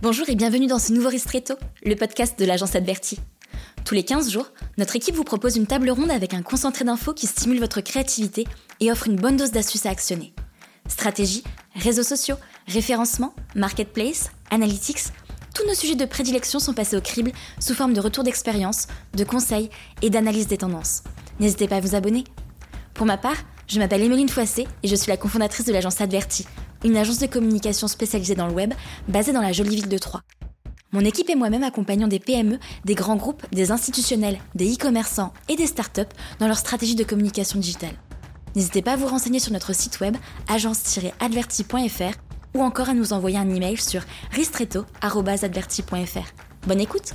Bonjour et bienvenue dans ce nouveau Ristretto, le podcast de l'agence Adverti. Tous les 15 jours, notre équipe vous propose une table ronde avec un concentré d'infos qui stimule votre créativité et offre une bonne dose d'astuces à actionner. Stratégie, réseaux sociaux, référencement, marketplace, analytics, tous nos sujets de prédilection sont passés au crible sous forme de retours d'expérience, de conseils et d'analyse des tendances. N'hésitez pas à vous abonner. Pour ma part, je m'appelle Emeline Foissé et je suis la cofondatrice de l'agence Adverti, une agence de communication spécialisée dans le web basée dans la jolie ville de Troyes. Mon équipe et moi-même accompagnons des PME, des grands groupes, des institutionnels, des e-commerçants et des startups dans leur stratégie de communication digitale. N'hésitez pas à vous renseigner sur notre site web agence-adverti.fr ou encore à nous envoyer un email sur ristretto.adverti.fr. Bonne écoute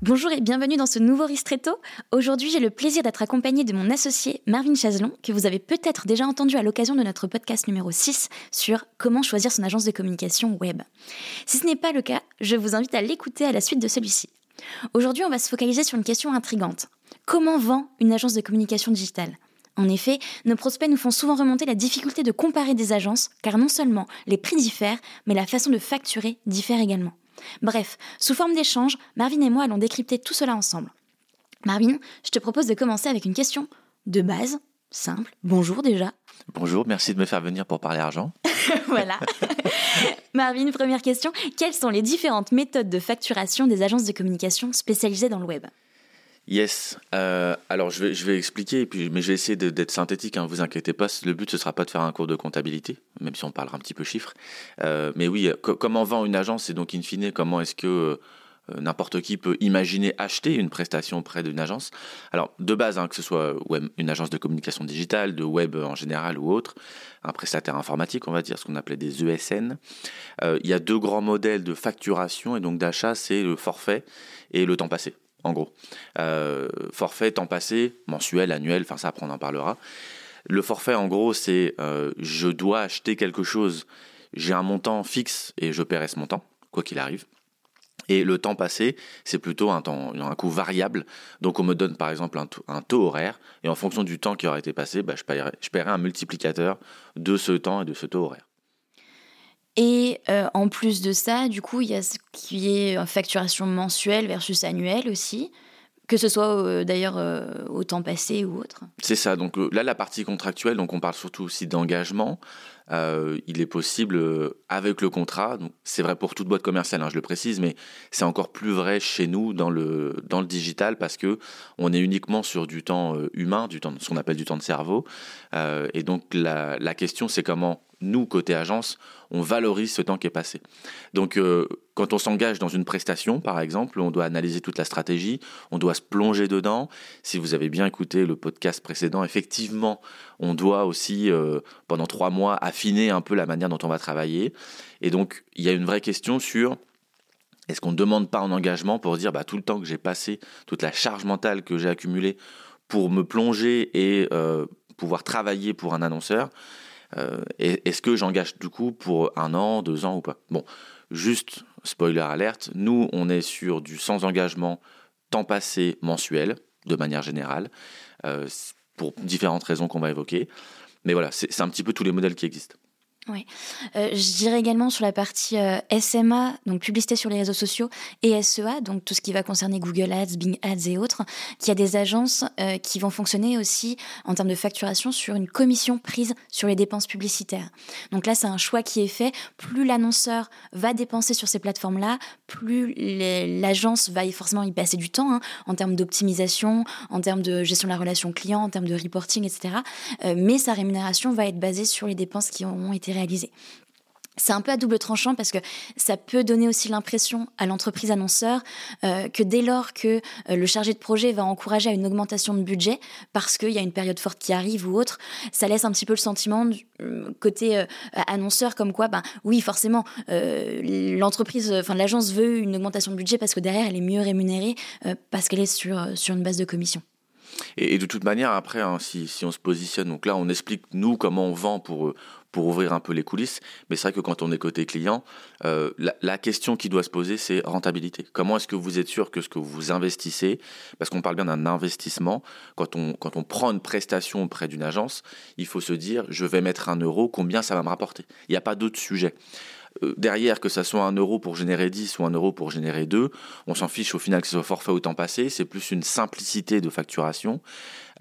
Bonjour et bienvenue dans ce nouveau Ristretto. Aujourd'hui, j'ai le plaisir d'être accompagnée de mon associé Marvin Chazelon, que vous avez peut-être déjà entendu à l'occasion de notre podcast numéro 6 sur comment choisir son agence de communication web. Si ce n'est pas le cas, je vous invite à l'écouter à la suite de celui-ci. Aujourd'hui, on va se focaliser sur une question intrigante. Comment vend une agence de communication digitale? En effet, nos prospects nous font souvent remonter la difficulté de comparer des agences, car non seulement les prix diffèrent, mais la façon de facturer diffère également. Bref, sous forme d'échange, Marvin et moi allons décrypter tout cela ensemble. Marvin, je te propose de commencer avec une question de base, simple. Bonjour déjà. Bonjour, merci de me faire venir pour parler argent. voilà. Marvin, première question. Quelles sont les différentes méthodes de facturation des agences de communication spécialisées dans le web? Yes. Euh, alors je vais, expliquer, mais je vais essayer d'être synthétique. Hein, vous inquiétez pas. Le but ce sera pas de faire un cours de comptabilité, même si on parlera un petit peu chiffres. Euh, mais oui, comment vend une agence et donc in fine comment est-ce que euh, n'importe qui peut imaginer acheter une prestation auprès d'une agence? Alors de base, hein, que ce soit une agence de communication digitale, de web en général ou autre, un prestataire informatique, on va dire, ce qu'on appelait des ESN. il y a deux grands modèles de facturation et donc d'achat, c'est le forfait et le temps passé en gros. Euh, forfait, temps passé, mensuel, annuel, enfin ça après on en parlera. Le forfait en gros c'est euh, je dois acheter quelque chose, j'ai un montant fixe et je paierai ce montant, quoi qu'il arrive. Et le temps passé, c'est plutôt un, temps, un coût variable. Donc on me donne par exemple un taux, horaire, et en fonction du temps qui aura été passé, bah, je, paierai, je paierai un multiplicateur de ce temps et de ce taux horaire. Et euh, en plus de ça, du coup, il y a ce qui est facturation mensuelle versus annuelle aussi, que ce soit euh, d'ailleurs euh, au temps passé ou autre. C'est ça. Donc là, la partie contractuelle, donc on parle surtout aussi d'engagement. il est possible avec le contrat. C'est vrai pour toute boîte commerciale, hein, je le précise, mais c'est encore plus vrai chez nous dans le dans le digital parce que on est uniquement sur du temps humain, du temps, ce qu'on appelle du temps de cerveau. et donc la, la question, c'est comment nous, côté agence, on valorise ce temps qui est passé. Donc, euh, quand on s'engage dans une prestation, par exemple, on doit analyser toute la stratégie, on doit se plonger dedans. Si vous avez bien écouté le podcast précédent, effectivement, on doit aussi, euh, pendant trois mois, affiner un peu la manière dont on va travailler. Et donc, il y a une vraie question sur est-ce qu'on ne demande pas en engagement pour dire bah, tout le temps que j'ai passé, toute la charge mentale que j'ai accumulée pour me plonger et euh, pouvoir travailler pour un annonceur, euh, est-ce que j'engage du coup pour un an, deux ans ou pas? Bon, juste spoiler alerte, nous on est sur du sans engagement temps passé mensuel de manière générale, euh, pour différentes raisons qu'on va évoquer. Mais voilà, c'est un petit peu tous les modèles qui existent. Oui. Euh, je dirais également sur la partie euh, SMA, donc publicité sur les réseaux sociaux, et SEA, donc tout ce qui va concerner Google Ads, Bing Ads et autres, qu'il y a des agences euh, qui vont fonctionner aussi en termes de facturation sur une commission prise sur les dépenses publicitaires. Donc là, c'est un choix qui est fait. Plus l'annonceur va dépenser sur ces plateformes-là, plus l'agence va forcément y passer du temps hein, en termes d'optimisation, en termes de gestion de la relation client, en termes de reporting, etc. mais sa rémunération va être basée sur les dépenses qui ont été C'est un peu à double tranchant parce que ça peut donner aussi l'impression à l'entreprise annonceur euh, que dès lors que euh, le chargé de projet va encourager à une augmentation de budget parce qu'il y a une période forte qui arrive ou autre, ça laisse un petit peu le sentiment euh, côté annonceur comme quoi, ben oui forcément l'entreprise, enfin l'agence veut une augmentation de budget parce que derrière elle est mieux rémunérée parce qu'elle est sur une base de commission. Et, de toute manière, après, hein, si, on se positionne, donc là, on explique nous comment on vend pour, pour ouvrir un peu les coulisses. Mais c'est vrai que quand on est côté client, euh, la, question qui doit se poser, c'est rentabilité. Comment est-ce que vous êtes sûr que ce que vous investissez, parce qu'on parle bien d'un investissement, quand on, quand on prend une prestation auprès d'une agence, il faut se dire, je vais mettre un euro, combien ça va me rapporter? Il n'y a pas d'autre sujet euh, derrière, que ça soit un euro pour générer 10 ou un euro pour générer 2, on s'en fiche au final que ce soit forfait ou temps passé, c'est plus une simplicité de facturation.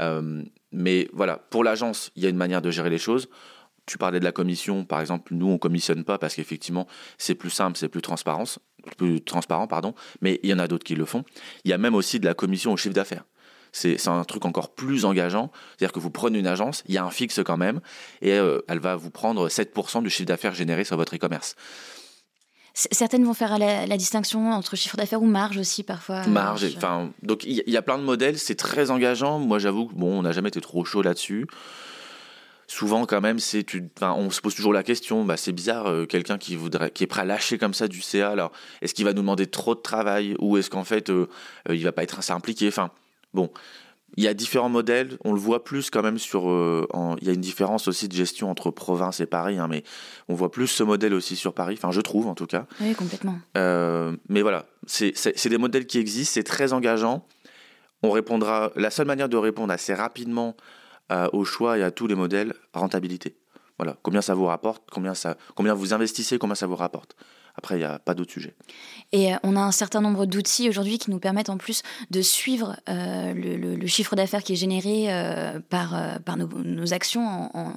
Euh, mais voilà, pour l'agence, il y a une manière de gérer les choses. Tu parlais de la commission, par exemple, nous on commissionne pas parce qu'effectivement c'est plus simple, c'est plus transparent, plus transparent, pardon. Mais il y en a d'autres qui le font. Il y a même aussi de la commission au chiffre d'affaires c'est un truc encore plus engageant. C'est-à-dire que vous prenez une agence, il y a un fixe quand même, et euh, elle va vous prendre 7% du chiffre d'affaires généré sur votre e-commerce. Certaines vont faire la, distinction entre chiffre d'affaires ou marge aussi parfois. Euh, marge, enfin, donc il y, a plein de modèles, c'est très engageant. Moi, j'avoue que bon, on n'a jamais été trop chaud là-dessus. Souvent, quand même, c'est, on se pose toujours la question. Bah, c'est bizarre, euh, quelqu'un qui voudrait, qui est prêt à lâcher comme ça du CA. Alors, est-ce qu'il va nous demander trop de travail ou est-ce qu'en fait, il va pas être assez impliqué? Enfin, Bon, il y a différents modèles, on le voit plus quand même sur. Euh, il y a une différence aussi de gestion entre province et Paris, hein, mais on voit plus ce modèle aussi sur Paris, enfin je trouve en tout cas. Oui, complètement. Euh, mais voilà, c'est des modèles qui existent, c'est très engageant. On répondra. La seule manière de répondre assez rapidement euh, au choix et à tous les modèles, rentabilité. Voilà, combien ça vous rapporte, combien, ça, combien vous investissez, combien ça vous rapporte. Après, il n'y a pas d'autres sujets. Et euh, on a un certain nombre d'outils aujourd'hui qui nous permettent en plus de suivre euh, le, chiffre d'affaires qui est généré euh, par, par nos, actions en,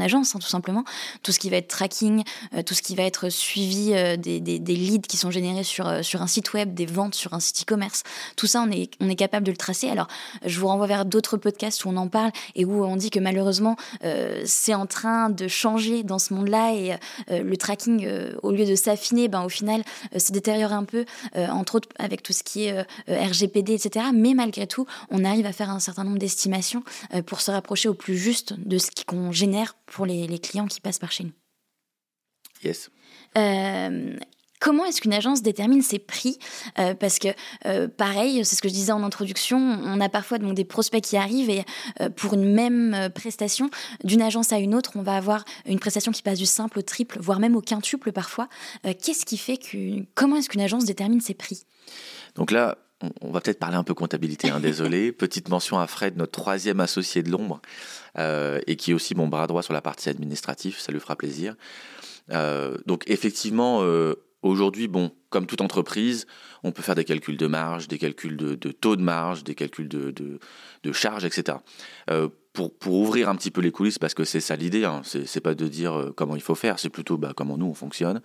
agence, hein, tout simplement. Tout ce qui va être tracking, tout ce qui va être suivi des, des, leads qui sont générés sur, sur un site web, des ventes sur un site e-commerce. Tout ça, on est, on est capable de le tracer. Alors, je vous renvoie vers d'autres podcasts où on en parle et où on dit que malheureusement, c'est en train de changer dans ce monde-là et le tracking, au lieu de ça ben, au final, euh, se détériore un peu, euh, entre autres avec tout ce qui est euh, RGPD, etc. Mais malgré tout, on arrive à faire un certain nombre d'estimations pour se rapprocher au plus juste de ce qu'on génère pour les, les, clients qui passent par chez nous. Yes. Comment est-ce qu'une agence détermine ses prix euh, Parce que, euh, pareil, c'est ce que je disais en introduction, on a parfois donc, des prospects qui arrivent et euh, pour une même prestation, d'une agence à une autre, on va avoir une prestation qui passe du simple au triple, voire même au quintuple parfois. Qu'est-ce qui fait que... Comment est-ce qu'une agence détermine ses prix? Donc là, on va peut-être parler un peu comptabilité, hein, désolé. Petite mention à Fred, notre troisième associé de l'ombre, et qui est aussi mon bras droit sur la partie administrative, ça lui fera plaisir. donc effectivement, Aujourd'hui, bon, comme toute entreprise, on peut faire des calculs de marge, des calculs de, taux de marge, des calculs de, de, charges, etc. Euh, pour, pour, ouvrir un petit peu les coulisses, parce que c'est ça l'idée, hein, c'est pas de dire euh, comment il faut faire, c'est plutôt bah, comment nous on fonctionne.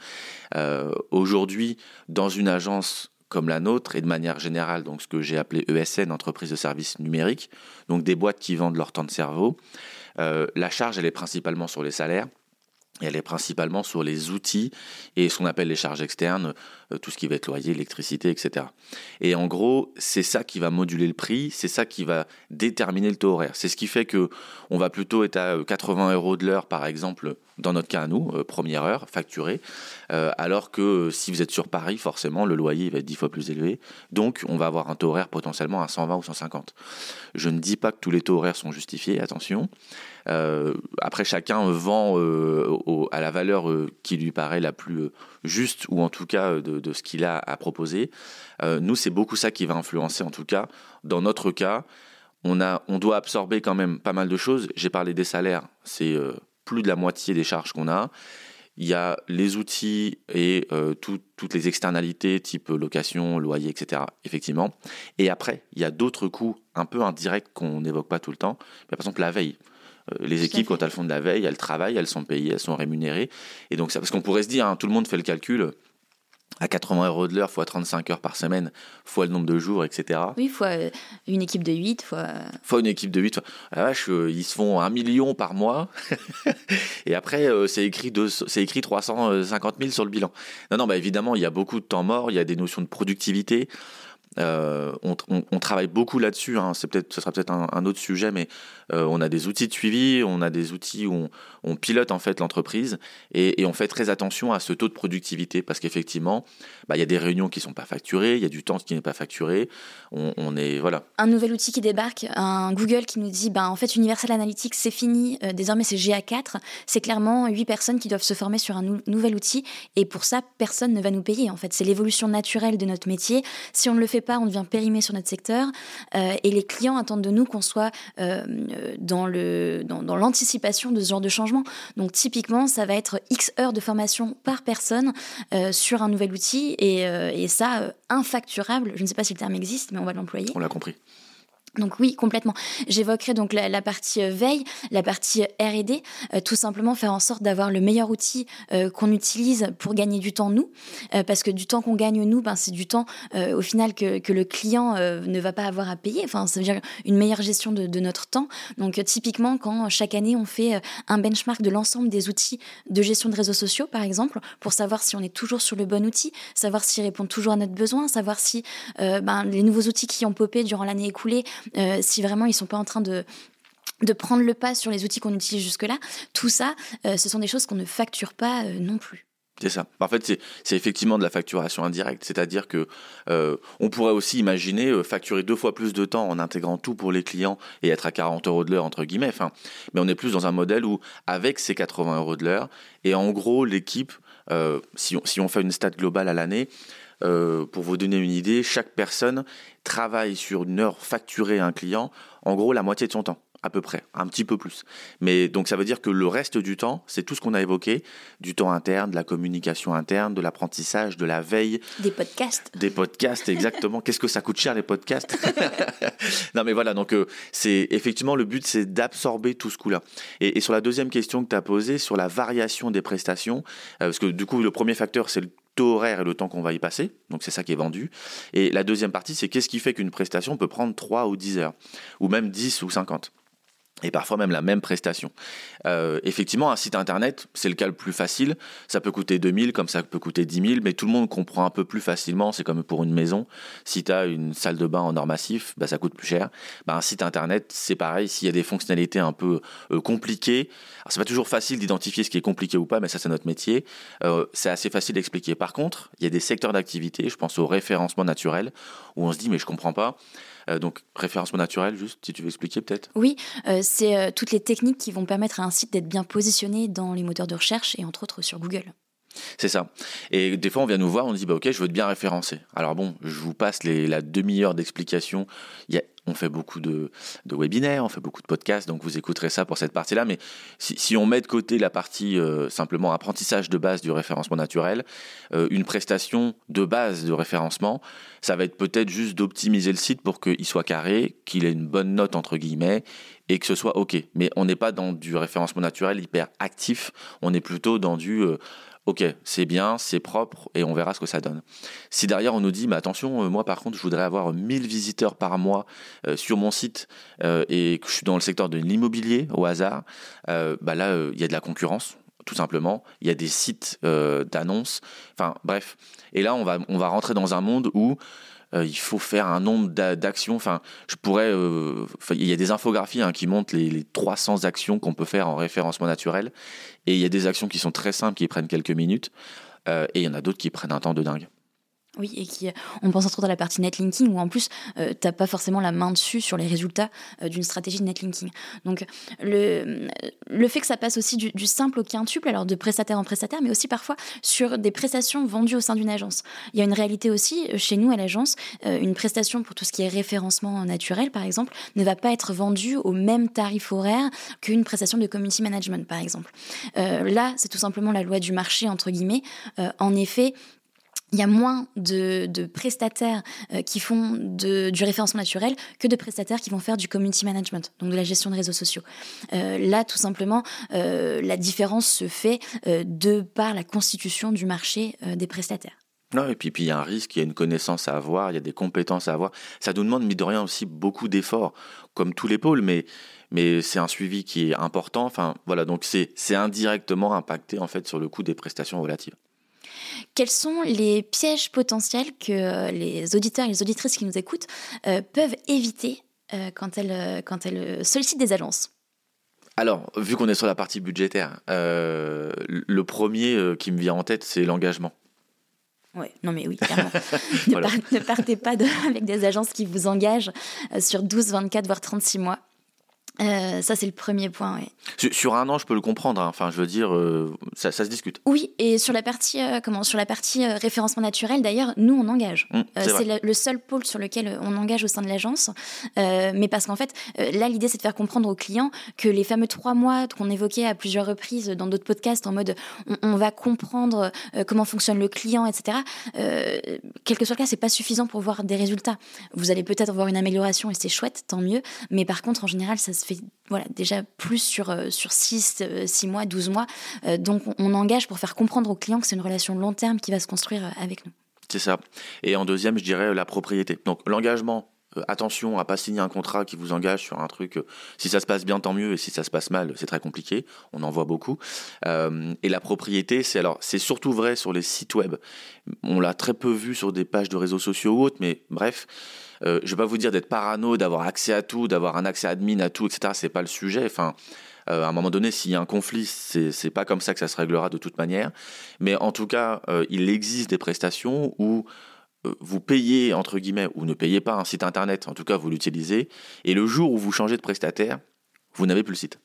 Euh, aujourd'hui, dans une agence comme la nôtre, et de manière générale, donc ce que j'ai appelé ESN, entreprise de services numériques, donc des boîtes qui vendent leur temps de cerveau, la charge, elle est principalement sur les salaires elle est principalement sur les outils et ce qu'on appelle les charges externes, euh, tout ce qui va être loyer, électricité, etc. Et en gros, c'est ça qui va moduler le prix, c'est ça qui va déterminer le taux horaire. C'est ce qui fait que on va plutôt être à 80 euh, euros de l'heure, par exemple, dans notre cas à nous, euh, première heure, facturée, alors que si vous êtes sur Paris, forcément, le loyer va être 10 fois plus élevé. Donc, on va avoir un taux horaire potentiellement à 120 ou 150. Je ne dis pas que tous les taux horaires sont justifiés, attention. Après, chacun vend à la valeur qui lui paraît la plus juste, ou en tout cas de, ce qu'il a à proposer. Euh, nous, c'est beaucoup ça qui va influencer, en tout cas. Dans notre cas, on, a, on doit absorber quand même pas mal de choses. J'ai parlé des salaires, c'est euh, plus de la moitié des charges qu'on a. Il y a les outils et euh, toutes les externalités type location, loyer, etc. Effectivement. Et après, il y a d'autres coûts un peu indirects qu'on n'évoque pas tout le temps. par exemple, la veille les équipes, quand elles font de la veille, elles travaillent, elles sont payées, elles sont rémunérées. Et donc, ça, parce qu'on pourrait se dire, hein, tout le monde fait le calcul, à 80 euros de l'heure, fois 35 heures par semaine, fois le nombre de jours, etc. Oui, fois euh, une équipe de 8, fois... Fois une équipe de 8. Ah, vache, euh, ils se font un million par mois. et après, euh, c'est écrit, c'est écrit 350 000 sur le bilan. Non, non, bah évidemment, il y a beaucoup de temps mort, il y a des notions de productivité. Euh, on, travaille beaucoup là-dessus. Hein. C'est peut-être, ce sera peut-être un, autre sujet, mais euh, on a des outils de suivi, on a des outils où on, pilote en fait l'entreprise et, on fait très attention à ce taux de productivité parce qu'effectivement, bah, il y a des réunions qui sont pas facturées, il y a du temps qui n'est pas facturé. On, est voilà. Un nouvel outil qui débarque, un Google qui nous dit, bah en fait Universal Analytics c'est fini, euh, désormais c'est GA4. C'est clairement huit personnes qui doivent se former sur un nouvel outil et pour ça personne ne va nous payer. En fait, c'est l'évolution naturelle de notre métier. Si on ne le fait fait on devient périmé sur notre secteur. et les clients attendent de nous qu'on soit dans le dans, l'anticipation de ce genre de changement. Donc typiquement, ça va être X heures de formation par personne sur un nouvel outil et, et ça infacturable. Je ne sais pas si le terme existe, mais on va l'employer. On l'a compris. Donc oui, complètement. J'évoquerai donc la, partie euh, veille, la partie euh, R&D, euh, tout simplement faire en sorte d'avoir le meilleur outil qu'on utilise pour gagner du temps nous, parce que du temps qu'on gagne nous, ben c'est du temps au final que, que le client ne va pas avoir à payer. Enfin, ça veut dire une meilleure gestion de, de notre temps. Donc typiquement, quand chaque année on fait un benchmark de l'ensemble des outils de gestion de réseaux sociaux, par exemple, pour savoir si on est toujours sur le bon outil, savoir s'il répond toujours à notre besoin, savoir si ben, les nouveaux outils qui ont popé durant l'année écoulée euh, si vraiment ils sont pas en train de de prendre le pas sur les outils qu'on utilise jusque-là, tout ça, euh, ce sont des choses qu'on ne facture pas euh, non plus. C'est ça. En fait, c'est effectivement de la facturation indirecte, c'est-à-dire que on pourrait aussi imaginer facturer deux fois plus de temps en intégrant tout pour les clients et être à 40 euros de l'heure entre guillemets. Mais on est plus dans un modèle où avec ces 80 euros de l'heure et en gros l'équipe, si, on, si on fait une stat globale à l'année, euh, pour vous donner une idée, chaque personne travaille sur une heure facturée à un client, en gros la moitié de son temps à peu près, un petit peu plus. Mais donc ça veut dire que le reste du temps, c'est tout ce qu'on a évoqué, du temps interne, de la communication interne, de l'apprentissage, de la veille. Des podcasts. Des podcasts, exactement. Qu'est-ce que ça coûte cher les podcasts? Non mais voilà, donc euh, c'est effectivement le but, c'est d'absorber tout ce coup-là. Et, sur la deuxième question que tu as posée, sur la variation des prestations, euh, parce que du coup le premier facteur c'est le taux horaire et le temps qu'on va y passer. Donc c'est ça qui est vendu. Et la deuxième partie, c'est qu'est-ce qui fait qu'une prestation peut prendre 3 ou 10 heures, ou même 10 ou 50 et parfois même la même prestation. Euh, effectivement, un site internet, c'est le cas le plus facile. Ça peut coûter 2000 comme ça peut coûter 10 000, mais tout le monde comprend un peu plus facilement. C'est comme pour une maison. Si tu as une salle de bain en or massif, bah, ça coûte plus cher. Bah, un site internet, c'est pareil. S'il y a des fonctionnalités un peu euh, compliquées, c'est pas toujours facile d'identifier ce qui est compliqué ou pas, mais ça c'est notre métier. Euh, c'est assez facile d'expliquer. Par contre, il y a des secteurs d'activité, je pense au référencement naturel, où on se dit mais je comprends pas. Euh, donc, référencement naturel, juste, si tu veux expliquer peut-être? Oui, euh, c'est euh, toutes les techniques qui vont permettre à un site d'être bien positionné dans les moteurs de recherche et entre autres sur Google. C'est ça. Et des fois, on vient nous voir, on dit, bah, ok, je veux te bien référencer. Alors bon, je vous passe les, la demi-heure d'explication. Il y a on fait beaucoup de, webinaires, on fait beaucoup de podcasts, donc vous écouterez ça pour cette partie-là. Mais si, on met de côté la partie euh, simplement apprentissage de base du référencement naturel, euh, une prestation de base de référencement, ça va être peut-être juste d'optimiser le site pour qu'il soit carré, qu'il ait une bonne note entre guillemets et que ce soit OK. Mais on n'est pas dans du référencement naturel hyper actif, on est plutôt dans du... Euh, ok, c'est bien, c'est propre et on verra ce que ça donne. Si derrière on nous dit, mais attention, euh, moi par contre, je voudrais avoir 1000 visiteurs par mois euh, sur mon site euh, et que je suis dans le secteur de l'immobilier au hasard, bah là, il y a de la concurrence. Tout simplement, il y a des sites d'annonces. Enfin, bref. Et là, on va, on va rentrer dans un monde où euh, il faut faire un nombre d'actions. Enfin, je pourrais. Euh, il y a des infographies hein, qui montrent les, les 300 actions qu'on peut faire en référencement naturel. Et il y a des actions qui sont très simples, qui prennent quelques minutes. Euh, et il y en a d'autres qui prennent un temps de dingue. Oui, et qui, on pense entre autres à la partie netlinking où en plus, euh, tu n'as pas forcément la main dessus sur les résultats euh, d'une stratégie de netlinking. Donc, le, le fait que ça passe aussi du, simple au quintuple, alors de prestataire en prestataire, mais aussi parfois sur des prestations vendues au sein d'une agence. Il y a une réalité aussi, euh, chez nous à l'agence, une prestation pour tout ce qui est référencement naturel, par exemple, ne va pas être vendue au même tarif horaire qu'une prestation de community management, par exemple. là, c'est tout simplement la loi du marché, entre guillemets. en effet, il y a moins de, prestataires euh, qui font du référencement naturel que de prestataires qui vont faire du community management, donc de la gestion de réseaux sociaux. Euh, là, tout simplement, euh, la différence se fait de par la constitution du marché des prestataires. Non, et puis, puis il y a un risque, il y a une connaissance à avoir, il y a des compétences à avoir. Ça nous demande, mine de rien, aussi beaucoup d'efforts, comme tous les pôles, mais, mais c'est un suivi qui est important. Enfin, voilà, donc c'est indirectement impacté, en fait, sur le coût des prestations relatives. Quels sont les pièges potentiels que euh, les auditeurs et les auditrices qui nous écoutent euh, peuvent éviter euh, quand, elles, quand elles sollicitent des agences alors, vu qu'on est sur la partie budgétaire, le premier qui me vient en tête, c'est l'engagement. Oui, non mais oui, clairement. ne, partez pas avec des agences qui vous engagent sur 12, 24, voire 36 mois. Euh, ça, c'est le premier point. Sur, un an, je peux le comprendre. Hein. Enfin, je veux dire, euh, ça, se discute. Oui, et sur la partie, euh, comment, sur la partie référencement naturel, d'ailleurs, nous, on engage. Mmh, c'est le, seul pôle sur lequel on engage au sein de l'agence. mais parce qu'en fait, là, l'idée, c'est de faire comprendre aux clients que les fameux trois mois qu'on évoquait à plusieurs reprises dans d'autres podcasts, en mode on, va comprendre comment fonctionne le client, etc. quel que soit le cas, c'est pas suffisant pour voir des résultats. Vous allez peut-être voir une amélioration et c'est chouette, tant mieux. Mais par contre, en général, ça se fait voilà, déjà plus sur, euh, sur 6, 6 euh, mois, 12 mois. Euh, donc on engage pour faire comprendre aux clients que c'est une relation long terme qui va se construire avec nous. C'est ça. Et en deuxième, je dirais la propriété. Donc l'engagement, attention à pas signer un contrat qui vous engage sur un truc. si ça se passe bien, tant mieux. Et si ça se passe mal, c'est très compliqué. On en voit beaucoup. et la propriété, c'est alors c'est surtout vrai sur les sites web. On l'a très peu vu sur des pages de réseaux sociaux ou autres, mais bref. Euh, je vais pas vous dire d'être parano, d'avoir accès à tout, d'avoir un accès admin à tout, etc. C'est pas le sujet. Enfin, euh, à un moment donné, s'il y a un conflit, c'est c'est pas comme ça que ça se réglera de toute manière. Mais en tout cas, euh, il existe des prestations où vous payez entre guillemets ou ne payez pas un site internet. En tout cas, vous l'utilisez. Et le jour où vous changez de prestataire, vous n'avez plus le site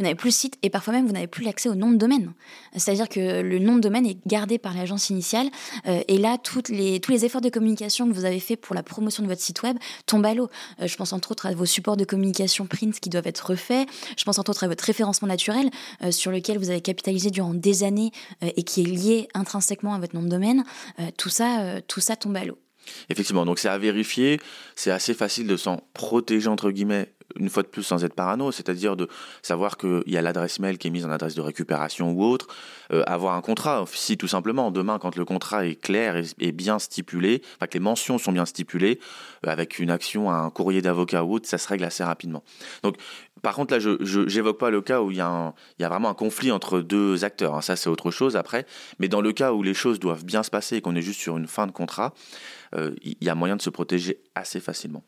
vous n'avez plus le site et parfois même vous n'avez plus l'accès au nom de domaine. C'est-à-dire que le nom de domaine est gardé par l'agence initiale euh, et là les, tous les efforts de communication que vous avez fait pour la promotion de votre site web tombent à l'eau. Euh, je pense entre autres à vos supports de communication print qui doivent être refaits. Je pense entre autres à votre référencement naturel euh, sur lequel vous avez capitalisé durant des années et qui est lié intrinsèquement à votre nom de domaine. tout ça, tout ça tombe à l'eau. Effectivement, donc c'est à vérifier. C'est assez facile de s'en protéger entre guillemets une fois de plus sans être parano, c'est-à-dire de savoir qu'il y a l'adresse mail qui est mise en adresse de récupération ou autre, euh, avoir un contrat, si tout simplement demain quand le contrat est clair et, bien stipulé, enfin que les mentions sont bien stipulées, euh, avec une action, un courrier d'avocat ou autre, ça se règle assez rapidement. Donc par contre, là, je n'évoque pas le cas où il y, a y a vraiment un conflit entre deux acteurs. Hein. Ça, c'est autre chose après. Mais dans le cas où les choses doivent bien se passer et qu'on est juste sur une fin de contrat, euh, il y a moyen de se protéger assez facilement.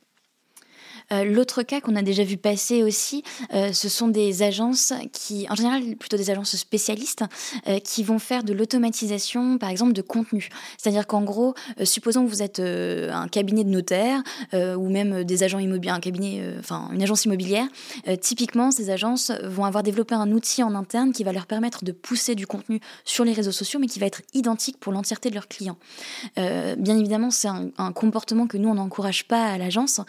Euh, l'autre cas qu'on a déjà vu passer aussi, euh, ce sont des agences qui, en général, plutôt des agences spécialistes, euh, qui vont faire de l'automatisation, par exemple, de contenu. C'est-à-dire qu'en gros, supposons que vous êtes un cabinet de notaire ou même des agents immobiliers, un cabinet, enfin une agence immobilière. typiquement, ces agences vont avoir développé un outil en interne qui va leur permettre de pousser du contenu sur les réseaux sociaux, mais qui va être identique pour l'entièreté de leurs clients. bien évidemment, c'est un, un, comportement que nous on n'encourage pas à l'agence,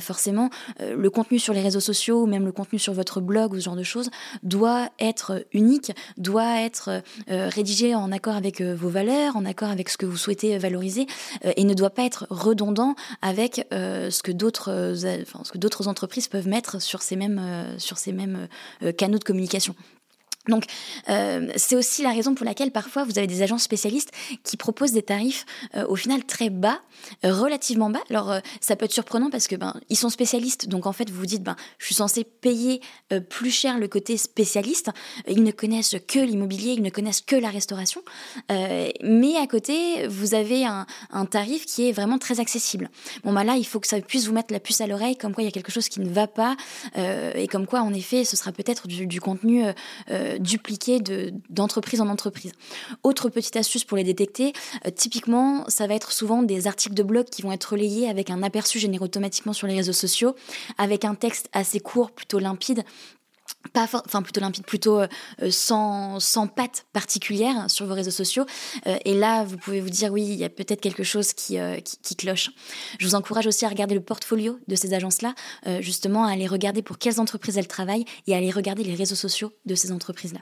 forcément euh, le contenu sur les réseaux sociaux ou même le contenu sur votre blog ou ce genre de choses doit être unique, doit être euh, rédigé en accord avec euh, vos valeurs, en accord avec ce que vous souhaitez valoriser et ne doit pas être redondant avec ce que d'autres entreprises peuvent mettre sur ces mêmes canaux de communication. Donc, euh, c'est aussi la raison pour laquelle parfois vous avez des agences spécialistes qui proposent des tarifs euh, au final très bas, euh, relativement bas. Alors, ça peut être surprenant parce que ben ils sont spécialistes, donc en fait vous vous dites ben je suis censé payer plus cher le côté spécialiste. Ils ne connaissent que l'immobilier, ils ne connaissent que la restauration, mais à côté vous avez un, tarif qui est vraiment très accessible. Bon bah là il faut que ça puisse vous mettre la puce à l'oreille, comme quoi il y a quelque chose qui ne va pas et comme quoi en effet ce sera peut-être du, contenu dupliquer d'entreprise en entreprise. Autre petite astuce pour les détecter, euh, typiquement, ça va être souvent des articles de blog qui vont être relayés avec un aperçu généré automatiquement sur les réseaux sociaux, avec un texte assez court, plutôt limpide, pas enfin plutôt limpide, plutôt euh, sans, sans patte particulière sur vos réseaux sociaux. Euh, et là, vous pouvez vous dire oui, il y a peut-être quelque chose qui, qui, cloche. Je vous encourage aussi à regarder le portfolio de ces agences-là, justement à aller regarder pour quelles entreprises elles travaillent et à aller regarder les réseaux sociaux de ces entreprises-là.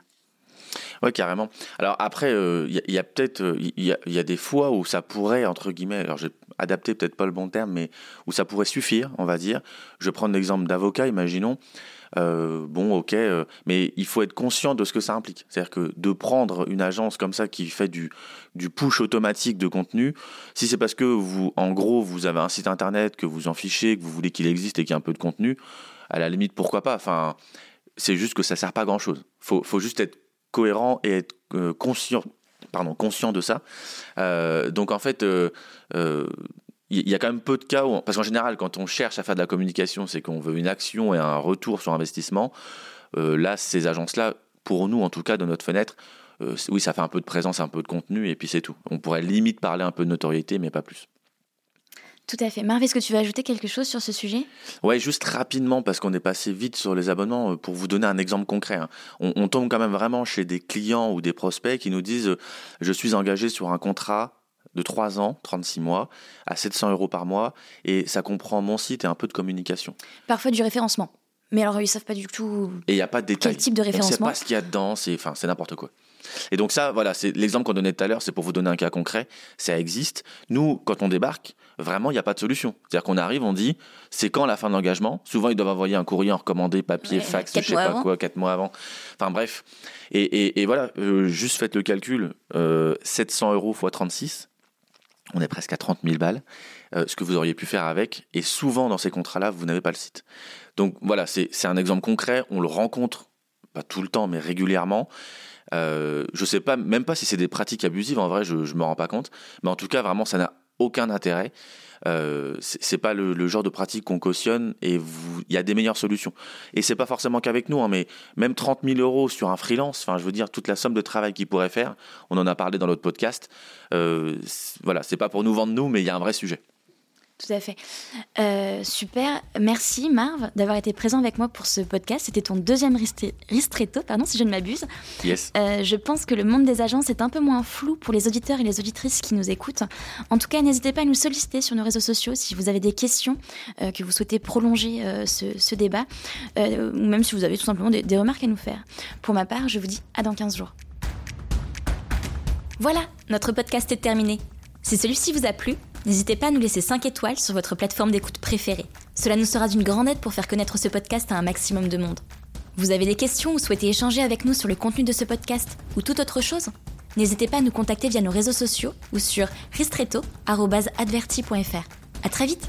Oui, carrément. Alors après, il euh, y, a, peut-être, il y, a, des fois où ça pourrait, entre guillemets, alors j'ai adapté peut-être pas le bon terme, mais où ça pourrait suffire, on va dire. Je vais prendre l'exemple d'avocat, imaginons. Euh, bon, ok, euh, mais il faut être conscient de ce que ça implique. C'est-à-dire que de prendre une agence comme ça qui fait du, push automatique de contenu, si c'est parce que vous, en gros, vous avez un site internet, que vous en fichez, que vous voulez qu'il existe et qu'il y ait un peu de contenu, à la limite, pourquoi pas? Enfin, c'est juste que ça sert pas à grand chose. Faut, faut juste être cohérent et être euh, conscient, pardon, conscient de ça. Donc en fait, il y a quand même peu de cas où, parce qu'en général, quand on cherche à faire de la communication, c'est qu'on veut une action et un retour sur investissement. là, ces agences-là, pour nous, en tout cas, de notre fenêtre, oui, ça fait un peu de présence, un peu de contenu, et puis c'est tout. On pourrait limite parler un peu de notoriété, mais pas plus. Tout à fait. Marv, est-ce que tu veux ajouter quelque chose sur ce sujet? Ouais, juste rapidement, parce qu'on est passé vite sur les abonnements, euh, pour vous donner un exemple concret. Hein. On, on, tombe quand même vraiment chez des clients ou des prospects qui nous disent Je suis engagé sur un contrat de 3 ans, 36 mois, à 700 euros par mois, et ça comprend mon site et un peu de communication. Parfois du référencement. Mais alors, ils savent pas du tout. Et il n'y a pas de détails. Quel type de référencement On sait pas ce qu'il y a dedans, c'est enfin, n'importe quoi. Et donc ça, voilà, c'est l'exemple qu'on donnait tout à l'heure, c'est pour vous donner un cas concret. Ça existe. Nous, quand on débarque, vraiment, il n'y a pas de solution. C'est-à-dire qu'on arrive, on dit, c'est quand la fin de l'engagement? Souvent, ils doivent envoyer un courrier en recommandé, papier, fax, je sais pas quoi, quatre mois avant. Enfin bref. Et, voilà, euh, juste faites le calcul. 700 euh, euros x 36, on est presque à 30 000 balles, euh, ce que vous auriez pu faire avec. Et souvent, dans ces contrats-là, vous n'avez pas le site. Donc voilà, c'est un exemple concret. On le rencontre, pas tout le temps, mais régulièrement. Euh, je sais pas, même pas si c'est des pratiques abusives, en vrai, je ne me rends pas compte. Mais en tout cas, vraiment, ça n'a aucun intérêt. Euh, c'est pas le, genre de pratique qu'on cautionne et il y a des meilleures solutions. Et c'est pas forcément qu'avec nous, hein, mais même 30 000 euros sur un freelance, enfin, je veux dire, toute la somme de travail qu'il pourrait faire, on en a parlé dans notre podcast. Euh, voilà, c'est pas pour nous vendre nous, mais il y a un vrai sujet. Tout à fait. Euh, super. Merci Marv d'avoir été présent avec moi pour ce podcast. C'était ton deuxième ristretto, pardon, si je ne m'abuse. Yes. Euh, je pense que le monde des agences est un peu moins flou pour les auditeurs et les auditrices qui nous écoutent. En tout cas, n'hésitez pas à nous solliciter sur nos réseaux sociaux si vous avez des questions, euh, que vous souhaitez prolonger ce, débat, ou même si vous avez tout simplement des, des remarques à nous faire. Pour ma part, je vous dis à dans 15 jours. Voilà, notre podcast est terminé. Si celui-ci vous a plu, N'hésitez pas à nous laisser 5 étoiles sur votre plateforme d'écoute préférée. Cela nous sera d'une grande aide pour faire connaître ce podcast à un maximum de monde. Vous avez des questions ou souhaitez échanger avec nous sur le contenu de ce podcast ou toute autre chose? N'hésitez pas à nous contacter via nos réseaux sociaux ou sur ristretto.adverti.fr. À très vite